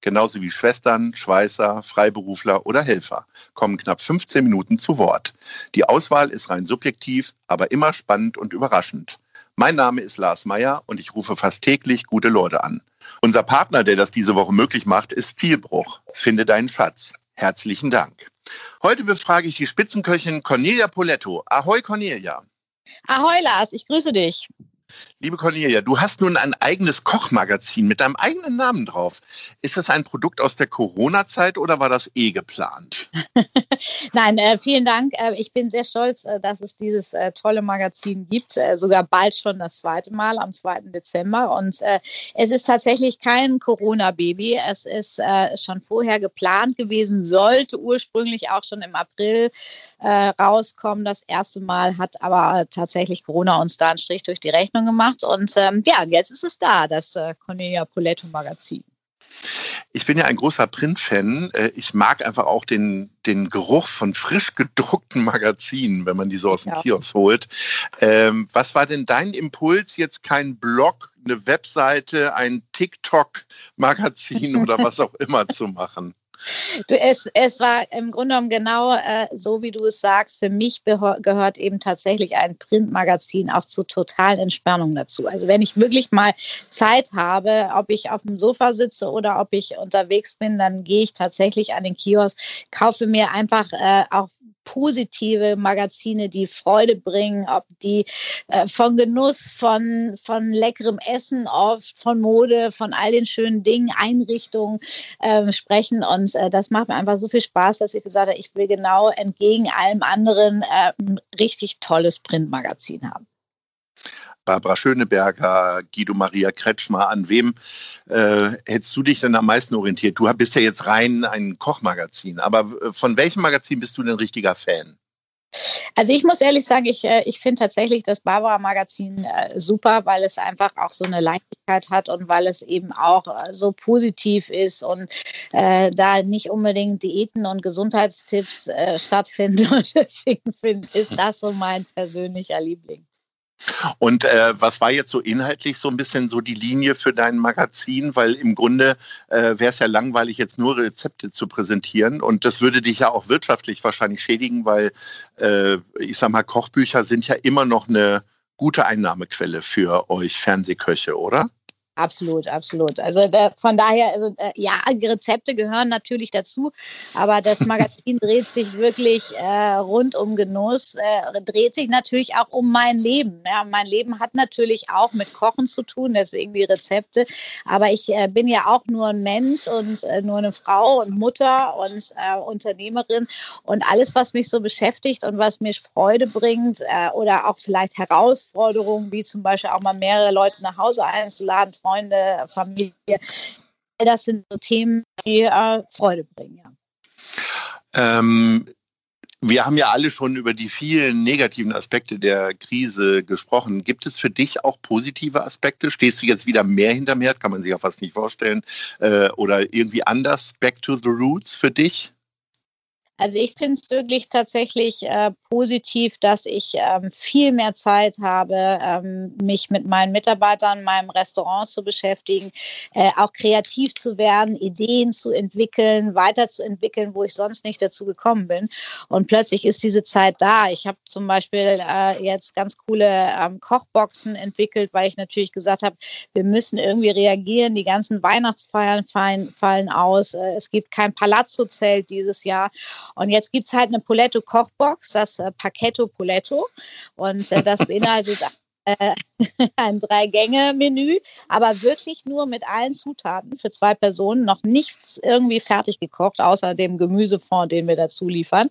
genauso wie Schwestern, Schweißer, Freiberufler oder Helfer, kommen knapp 15 Minuten zu Wort. Die Auswahl ist rein subjektiv, aber immer spannend und überraschend. Mein Name ist Lars Meyer und ich rufe fast täglich gute Leute an. Unser Partner, der das diese Woche möglich macht, ist Vielbruch. Finde deinen Schatz. Herzlichen Dank. Heute befrage ich die Spitzenköchin Cornelia Poletto. Ahoi Cornelia. Ahoi Lars, ich grüße dich. Liebe Cornelia, du hast nun ein eigenes Kochmagazin mit deinem eigenen Namen drauf. Ist das ein Produkt aus der Corona-Zeit oder war das eh geplant? Nein, äh, vielen Dank. Äh, ich bin sehr stolz, äh, dass es dieses äh, tolle Magazin gibt. Äh, sogar bald schon das zweite Mal am 2. Dezember. Und äh, es ist tatsächlich kein Corona-Baby. Es ist schon vorher geplant gewesen, sollte ursprünglich auch schon im April rauskommen. Das erste Mal hat aber tatsächlich Corona uns da einen Strich durch die Rechnung gemacht. Und ähm, ja, jetzt ist es da, das Cornelia Poletto Magazin. Ich bin ja ein großer Print-Fan. Äh, ich mag einfach auch den, den Geruch von frisch gedruckten Magazinen, wenn man die so aus dem ja. Kiosk holt. Ähm, was war denn dein Impuls, jetzt kein Blog, eine Webseite, ein TikTok-Magazin oder was auch immer zu machen? Du, es, es war im Grunde genommen genau äh, so, wie du es sagst. Für mich gehört eben tatsächlich ein Printmagazin auch zur totalen Entspannung dazu. Also wenn ich wirklich mal Zeit habe, ob ich auf dem Sofa sitze oder ob ich unterwegs bin, dann gehe ich tatsächlich an den Kiosk, kaufe mir einfach äh, auch positive Magazine, die Freude bringen, ob die äh, von Genuss, von, von leckerem Essen, oft von Mode, von all den schönen Dingen, Einrichtungen äh, sprechen. Und äh, das macht mir einfach so viel Spaß, dass ich gesagt habe, ich will genau entgegen allem anderen äh, ein richtig tolles Printmagazin haben. Barbara Schöneberger, Guido Maria Kretschmer. An wem äh, hättest du dich denn am meisten orientiert? Du bist ja jetzt rein ein Kochmagazin, aber äh, von welchem Magazin bist du denn richtiger Fan? Also ich muss ehrlich sagen, ich, äh, ich finde tatsächlich das Barbara-Magazin äh, super, weil es einfach auch so eine Leichtigkeit hat und weil es eben auch so positiv ist und äh, da nicht unbedingt Diäten und Gesundheitstipps äh, stattfinden. Und deswegen find, ist das so mein persönlicher Liebling. Und äh, was war jetzt so inhaltlich so ein bisschen so die Linie für dein Magazin? Weil im Grunde äh, wäre es ja langweilig, jetzt nur Rezepte zu präsentieren. Und das würde dich ja auch wirtschaftlich wahrscheinlich schädigen, weil äh, ich sag mal, Kochbücher sind ja immer noch eine gute Einnahmequelle für euch Fernsehköche, oder? Absolut, absolut. Also da, von daher, also, äh, ja, Rezepte gehören natürlich dazu, aber das Magazin dreht sich wirklich äh, rund um Genuss, äh, dreht sich natürlich auch um mein Leben. Ja, mein Leben hat natürlich auch mit Kochen zu tun, deswegen die Rezepte. Aber ich äh, bin ja auch nur ein Mensch und äh, nur eine Frau und Mutter und äh, Unternehmerin und alles, was mich so beschäftigt und was mir Freude bringt oder auch vielleicht Herausforderungen, wie zum Beispiel auch mal mehrere Leute nach Hause einzuladen, Freunde, Familie. Das sind so Themen, die äh, Freude bringen, ja. Ähm, wir haben ja alle schon über die vielen negativen Aspekte der Krise gesprochen. Gibt es für dich auch positive Aspekte? Stehst du jetzt wieder mehr hinterm Herd? Kann man sich ja fast nicht vorstellen. Äh, oder irgendwie anders? Back to the roots für dich? Also ich finde es wirklich tatsächlich äh, positiv, dass ich ähm, viel mehr Zeit habe, ähm, mich mit meinen Mitarbeitern, meinem Restaurant zu beschäftigen, äh, auch kreativ zu werden, Ideen zu entwickeln, weiterzuentwickeln, wo ich sonst nicht dazu gekommen bin. Und plötzlich ist diese Zeit da. Ich habe zum Beispiel äh, jetzt ganz coole ähm, Kochboxen entwickelt, weil ich natürlich gesagt habe, wir müssen irgendwie reagieren. Die ganzen Weihnachtsfeiern fallen, fallen aus. Äh, es gibt kein Palazzo-Zelt dieses Jahr. Und jetzt gibt es halt eine Poletto Kochbox, das äh, Pacchetto Poletto. Und äh, das beinhaltet äh, ein Drei-Gänge-Menü, aber wirklich nur mit allen Zutaten für zwei Personen, noch nichts irgendwie fertig gekocht, außer dem Gemüsefond, den wir dazu liefern.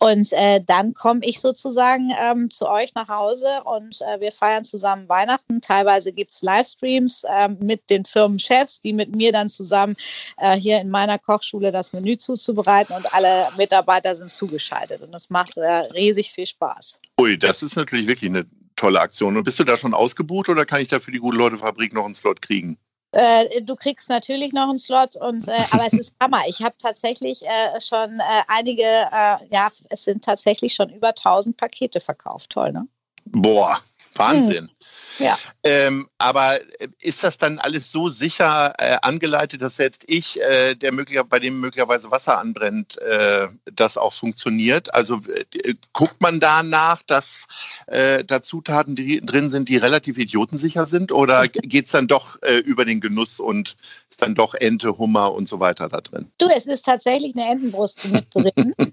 Und äh, dann komme ich sozusagen ähm, zu euch nach Hause und äh, wir feiern zusammen Weihnachten. Teilweise gibt es Livestreams äh, mit den Firmenchefs, die mit mir dann zusammen äh, hier in meiner Kochschule das Menü zuzubereiten und alle Mitarbeiter sind zugeschaltet. Und das macht äh, riesig viel Spaß. Ui, das ist natürlich wirklich eine tolle Aktion. Und bist du da schon ausgebucht oder kann ich da für die gute Leute Fabrik noch einen Slot kriegen? Äh, du kriegst natürlich noch einen Slot, und, äh, aber es ist Hammer. Ich habe tatsächlich äh, schon äh, einige, äh, ja, es sind tatsächlich schon über 1000 Pakete verkauft. Toll, ne? Boah, Wahnsinn. Ja. Ähm, aber äh, ist das dann alles so sicher äh, angeleitet, dass selbst ich, äh, der möglicher, bei dem möglicherweise Wasser anbrennt, äh, das auch funktioniert? Also äh, guckt man danach, dass äh, da Zutaten die drin sind, die relativ idiotensicher sind? Oder geht es dann doch über den Genuss und ist dann doch Ente, Hummer und so weiter da drin? Du, es ist tatsächlich eine Entenbrust mit drin.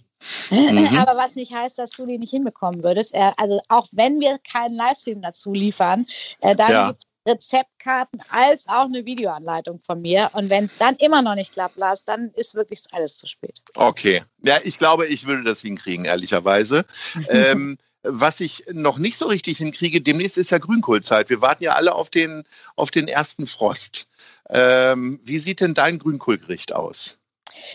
Mhm. Aber was nicht heißt, dass du die nicht hinbekommen würdest. Also auch wenn wir keinen Livestream dazu liefern, äh, dann ja. gibt es Rezeptkarten als auch eine Videoanleitung von mir. Und wenn es dann immer noch nicht klappt, Lars, dann ist wirklich alles zu spät. Okay. Ja, ich glaube, ich würde das hinkriegen, ehrlicherweise. ähm, was ich noch nicht so richtig hinkriege, demnächst ist ja Grünkohlzeit. Wir warten ja alle auf den, auf den ersten Frost. Ähm, wie sieht denn dein Grünkohlgericht aus?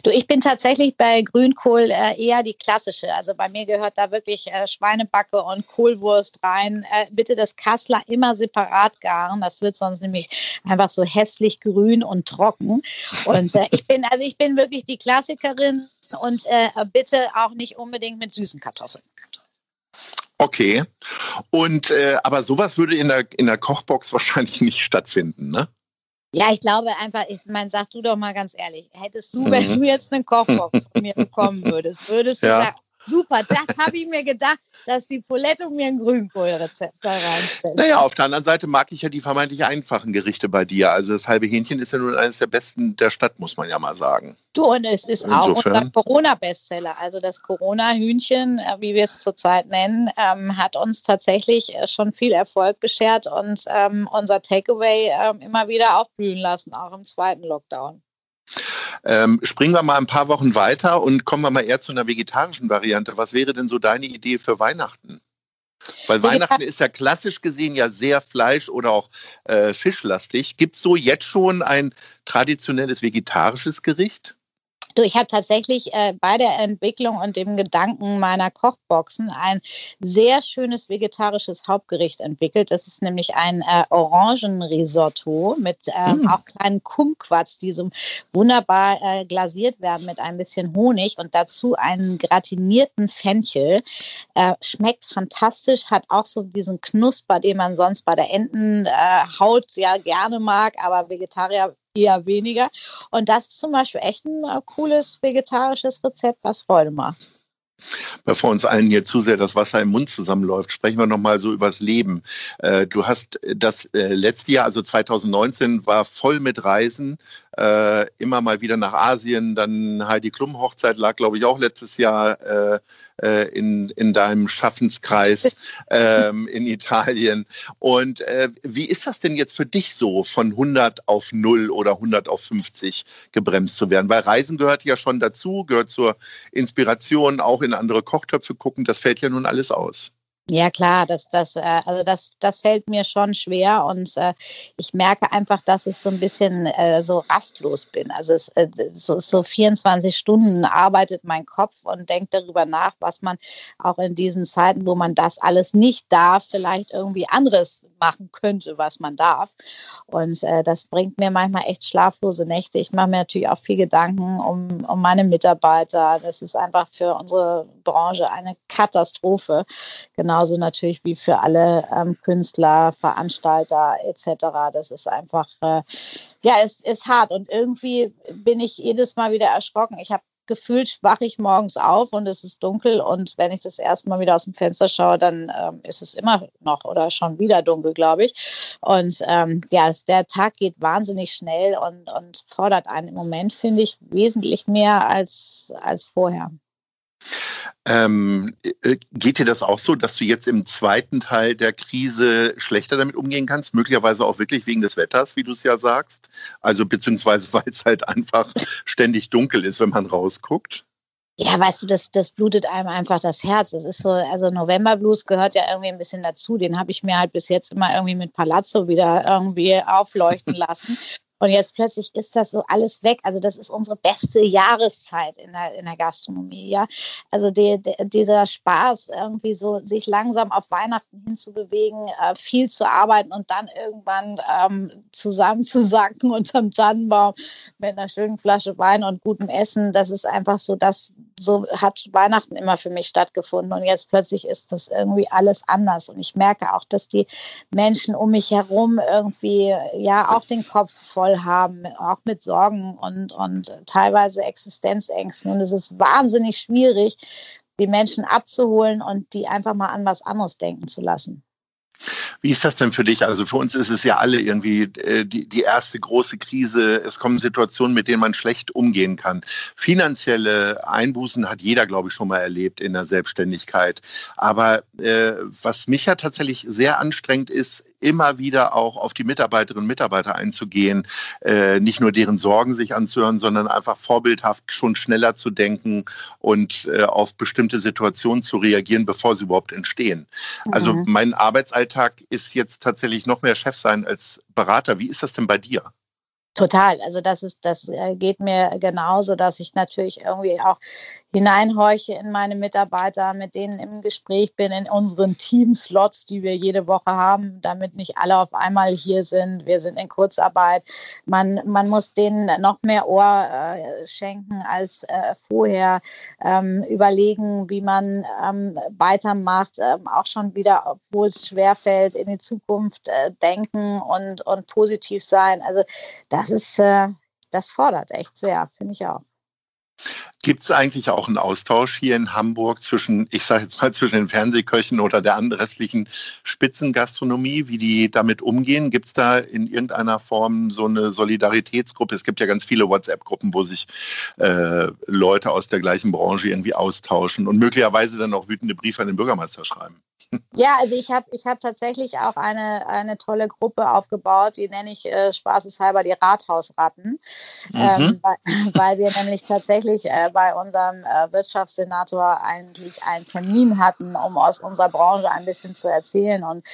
Du, ich bin tatsächlich bei Grünkohl äh, eher die klassische. Also bei mir gehört da wirklich äh, Schweinebacke und Kohlwurst rein. Äh, bitte das Kassler immer separat garen. Das wird sonst nämlich einfach so hässlich grün und trocken. Und äh, ich bin, also ich bin wirklich die Klassikerin und äh, bitte auch nicht unbedingt mit süßen Kartoffeln. Okay. Und äh, aber sowas würde in der, in der Kochbox wahrscheinlich nicht stattfinden, ne? Ja, ich glaube einfach, ich meine, sag du doch mal ganz ehrlich, hättest du, wenn mhm. du jetzt eine Kochbox von mir bekommen würdest, würdest du ja. sagen, super, das habe ich mir gedacht, dass die Polette mir ein Grünkohlrezept da reinstellt. Naja, auf der anderen Seite mag ich ja die vermeintlich einfachen Gerichte bei dir. Also das halbe Hähnchen ist ja nun eines der besten der Stadt, muss man ja mal sagen. Du, und es ist Insofern. auch unser Corona-Bestseller. Also das Corona-Hühnchen, äh, wie wir es zurzeit nennen, ähm, hat uns tatsächlich äh, schon viel Erfolg beschert und ähm, unser Takeaway ähm, immer wieder aufblühen lassen, auch im zweiten Lockdown. Ähm, springen wir mal ein paar Wochen weiter und kommen wir mal eher zu einer vegetarischen Variante. Was wäre denn so deine Idee für Weihnachten? Weil Weihnachten ist ja klassisch gesehen ja sehr fleisch- oder auch äh, fischlastig. Gibt es so jetzt schon ein traditionelles vegetarisches Gericht? Du, ich habe tatsächlich äh, bei der Entwicklung und dem Gedanken meiner Kochboxen ein sehr schönes vegetarisches Hauptgericht entwickelt. Das ist nämlich ein äh, Orangenrisotto mit ähm, mm. auch kleinen Kumquats, die so wunderbar äh, glasiert werden mit ein bisschen Honig und dazu einen gratinierten Fenchel. Äh, schmeckt fantastisch, hat auch so diesen Knusper, den man sonst bei der Entenhaut ja gerne mag, aber Vegetarier eher weniger. Und das ist zum Beispiel echt ein äh, cooles vegetarisches Rezept, was Freude macht. Bevor uns allen hier zu sehr das Wasser im Mund zusammenläuft, sprechen wir nochmal so übers Leben. Äh, du hast das äh, letzte Jahr, also 2019, war voll mit Reisen äh, immer mal wieder nach Asien. Dann Heidi Klum Hochzeit lag, glaube ich, auch letztes Jahr äh, äh in, in deinem Schaffenskreis ähm, in Italien. Und äh, wie ist das denn jetzt für dich so, von 100 auf 0 oder 100 auf 50 gebremst zu werden? Weil Reisen gehört ja schon dazu, gehört zur Inspiration, auch in andere Kochtöpfe gucken. Das fällt ja nun alles aus. Ja klar, das, das, äh, also das, das fällt mir schon schwer und äh, ich merke einfach, dass ich so ein bisschen äh, so rastlos bin. Also es, äh, so, so 24 Stunden arbeitet mein Kopf und denkt darüber nach, was man auch in diesen Zeiten, wo man das alles nicht darf, vielleicht irgendwie anderes machen könnte, was man darf. Und äh, das bringt mir manchmal echt schlaflose Nächte. Ich mache mir natürlich auch viel Gedanken um, um meine Mitarbeiter. Das ist einfach für unsere Branche eine Katastrophe. Genauso natürlich wie für alle ähm, Künstler, Veranstalter etc. Das ist einfach, äh, ja, es ist hart. Und irgendwie bin ich jedes Mal wieder erschrocken. Ich habe gefühlt wache ich morgens auf und es ist dunkel und wenn ich das erste Mal wieder aus dem Fenster schaue, dann ähm, ist es immer noch oder schon wieder dunkel, glaube ich. Und ähm, ja, es, der Tag geht wahnsinnig schnell und, und fordert einen im Moment, finde ich, wesentlich mehr als, als vorher. Ähm, äh, geht dir das auch so, dass du jetzt im zweiten Teil der Krise schlechter damit umgehen kannst? Möglicherweise auch wirklich wegen des Wetters, wie du es ja sagst. Also beziehungsweise weil es halt einfach ständig dunkel ist, wenn man rausguckt. Ja, weißt du, das, das blutet einem einfach das Herz. Das ist so, also November Blues gehört ja irgendwie ein bisschen dazu. Den habe ich mir halt bis jetzt immer irgendwie mit Palazzo wieder irgendwie aufleuchten lassen. Und jetzt plötzlich ist das so alles weg. Also das ist unsere beste Jahreszeit in der, in der Gastronomie. Ja? Also die, die, dieser Spaß, irgendwie so sich langsam auf Weihnachten hinzubewegen, äh, viel zu arbeiten und dann irgendwann ähm, zusammenzusacken unterm Tannenbaum mit einer schönen Flasche Wein und gutem Essen. Das ist einfach so das, so hat Weihnachten immer für mich stattgefunden. Und jetzt plötzlich ist das irgendwie alles anders. Und ich merke auch, dass die Menschen um mich herum irgendwie ja auch den Kopf voll haben, auch mit Sorgen und, und teilweise Existenzängsten. Und es ist wahnsinnig schwierig, die Menschen abzuholen und die einfach mal an was anderes denken zu lassen. Wie ist das denn für dich? Also für uns ist es ja alle irgendwie äh, die, die erste große Krise. Es kommen Situationen, mit denen man schlecht umgehen kann. Finanzielle Einbußen hat jeder, glaube ich, schon mal erlebt in der Selbstständigkeit. Aber äh, was mich ja tatsächlich sehr anstrengend ist, immer wieder auch auf die Mitarbeiterinnen und Mitarbeiter einzugehen, äh, nicht nur deren Sorgen sich anzuhören, sondern einfach vorbildhaft schon schneller zu denken und äh, auf bestimmte Situationen zu reagieren, bevor sie überhaupt entstehen. Also mhm. Also mein Arbeitsalltag ist jetzt tatsächlich noch mehr Chef sein als Berater. Wie ist das denn bei dir? Total. Also das ist, das äh, geht mir genauso, dass ich natürlich irgendwie auch hineinhorche in meine Mitarbeiter, mit denen im Gespräch bin, in unseren Teamslots, die wir jede Woche haben, damit nicht alle auf einmal hier sind. Wir sind in Kurzarbeit. Man, man muss denen noch mehr Ohr äh, schenken als äh, vorher, ähm, überlegen, wie man ähm, weitermacht, ähm, auch schon wieder, obwohl es schwerfällt, in die Zukunft äh, denken und, und positiv sein. Also das ist, äh, das fordert echt sehr, finde ich auch. Gibt es eigentlich auch einen Austausch hier in Hamburg zwischen, ich sage jetzt mal, zwischen den Fernsehköchen oder der restlichen Spitzengastronomie, wie die damit umgehen? Gibt es da in irgendeiner Form so eine Solidaritätsgruppe? Es gibt ja ganz viele WhatsApp-Gruppen, wo sich äh, Leute aus der gleichen Branche irgendwie austauschen und möglicherweise dann auch wütende Briefe an den Bürgermeister schreiben. Ja, also ich habe ich hab tatsächlich auch eine, eine tolle Gruppe aufgebaut, die nenne ich äh, spaßeshalber die Rathausratten, mhm. ähm, weil, weil, wir nämlich tatsächlich äh, bei unserem äh, Wirtschaftssenator eigentlich einen Termin hatten, um aus unserer Branche ein bisschen zu erzählen und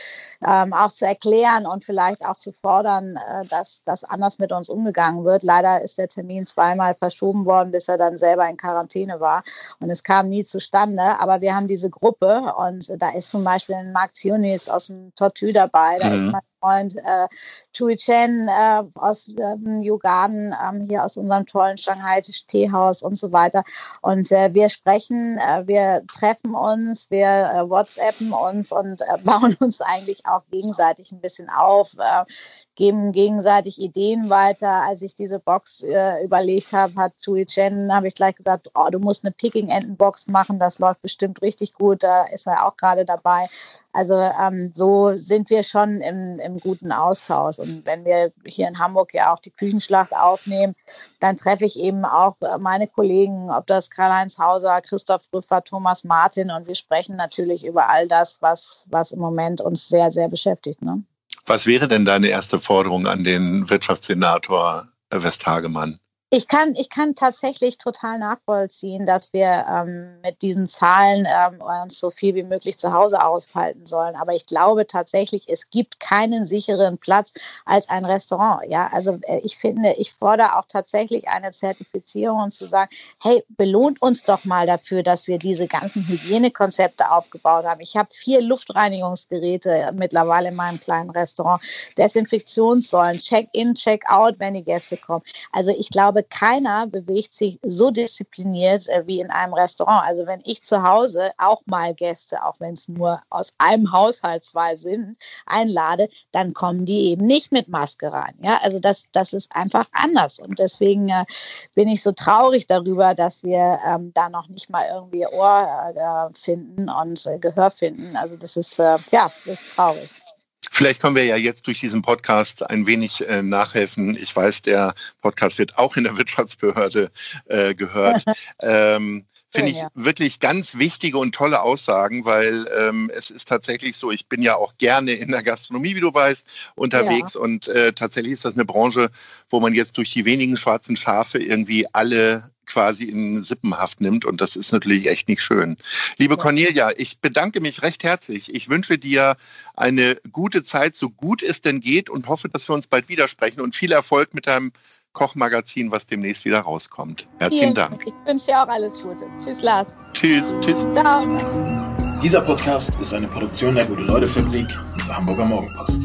ähm, auch zu erklären und vielleicht auch zu fordern, äh, dass das anders mit uns umgegangen wird. Leider ist der Termin zweimal verschoben worden, bis er dann selber in Quarantäne war und es kam nie zustande. Aber wir haben diese Gruppe und da ist zum Beispiel ein Mark Zionis aus dem Tortue dabei, da mhm. ist mein Freund äh, Chui Chen äh, aus ähm, Yugan, ähm, hier aus unserem tollen Shanghai Teehaus und so weiter. Und äh, wir sprechen, äh, wir treffen uns, wir äh, WhatsAppen uns und äh, bauen uns eigentlich auch gegenseitig ein bisschen auf, äh, geben gegenseitig Ideen weiter. Als ich diese Box äh, überlegt habe, hat Chui Chen, habe ich gleich gesagt, oh, du musst eine Picking-Enten-Box machen, das läuft bestimmt richtig gut, da ist er auch gerade dabei. Also ähm, so sind wir schon im, im guten Austausch. Und wenn wir hier in Hamburg ja auch die Küchenschlacht aufnehmen, dann treffe ich eben auch meine Kollegen, ob das Karl-Heinz Hauser, Christoph Rüffer, Thomas Martin und wir sprechen natürlich über all das, was, was im Moment uns sehr, sehr beschäftigt. Ne? Was wäre denn deine erste Forderung an den Wirtschaftssenator Westhagemann? Ich kann, ich kann tatsächlich total nachvollziehen, dass wir ähm, mit diesen Zahlen ähm, uns so viel wie möglich zu Hause aushalten sollen. Aber ich glaube tatsächlich, es gibt keinen sicheren Platz als ein Restaurant. Ja, also äh, ich finde, ich fordere auch tatsächlich eine Zertifizierung und zu sagen, hey, belohnt uns doch mal dafür, dass wir diese ganzen Hygienekonzepte aufgebaut haben. Ich habe vier Luftreinigungsgeräte mittlerweile in meinem kleinen Restaurant, Desinfektionssäulen, Check-in, Check-out, wenn die Gäste kommen. Also ich glaube, glaube, keiner bewegt sich so diszipliniert äh, wie in einem Restaurant. Also wenn ich zu Hause auch mal Gäste, auch wenn es nur aus einem Haushalt zwei sind, einlade, dann kommen die eben nicht mit Maske rein. Ja, also das, das ist einfach anders. Und deswegen äh, bin ich so traurig darüber, dass wir ähm, da noch nicht mal irgendwie Ohr äh, finden und äh, Gehör finden. Also das ist, ja, das ist traurig. Vielleicht können wir ja jetzt durch diesen Podcast ein wenig äh, nachhelfen. Ich weiß, der Podcast wird auch in der Wirtschaftsbehörde äh, gehört. ähm, finde ich ja. wirklich ganz wichtige und tolle Aussagen, weil ähm, es ist tatsächlich so, ich bin ja auch gerne in der Gastronomie, wie du weißt, unterwegs ja. und äh, tatsächlich ist das eine Branche, wo man jetzt durch die wenigen schwarzen Schafe irgendwie alle quasi in Sippenhaft nimmt und das ist natürlich echt nicht schön. Liebe ja. Cornelia, ich bedanke mich recht herzlich. Ich wünsche dir eine gute Zeit, so gut es denn geht und hoffe, dass wir uns bald widersprechen und viel Erfolg mit deinem Kochmagazin, was demnächst wieder rauskommt. Herzlichen Vielen Dank. Ich wünsche dir auch alles Gute. Tschüss, Lars. Tschüss. Tschüss. Ciao. Dieser Podcast ist eine Produktion der Gute-Leute-Fabrik und der Hamburger Morgenpost.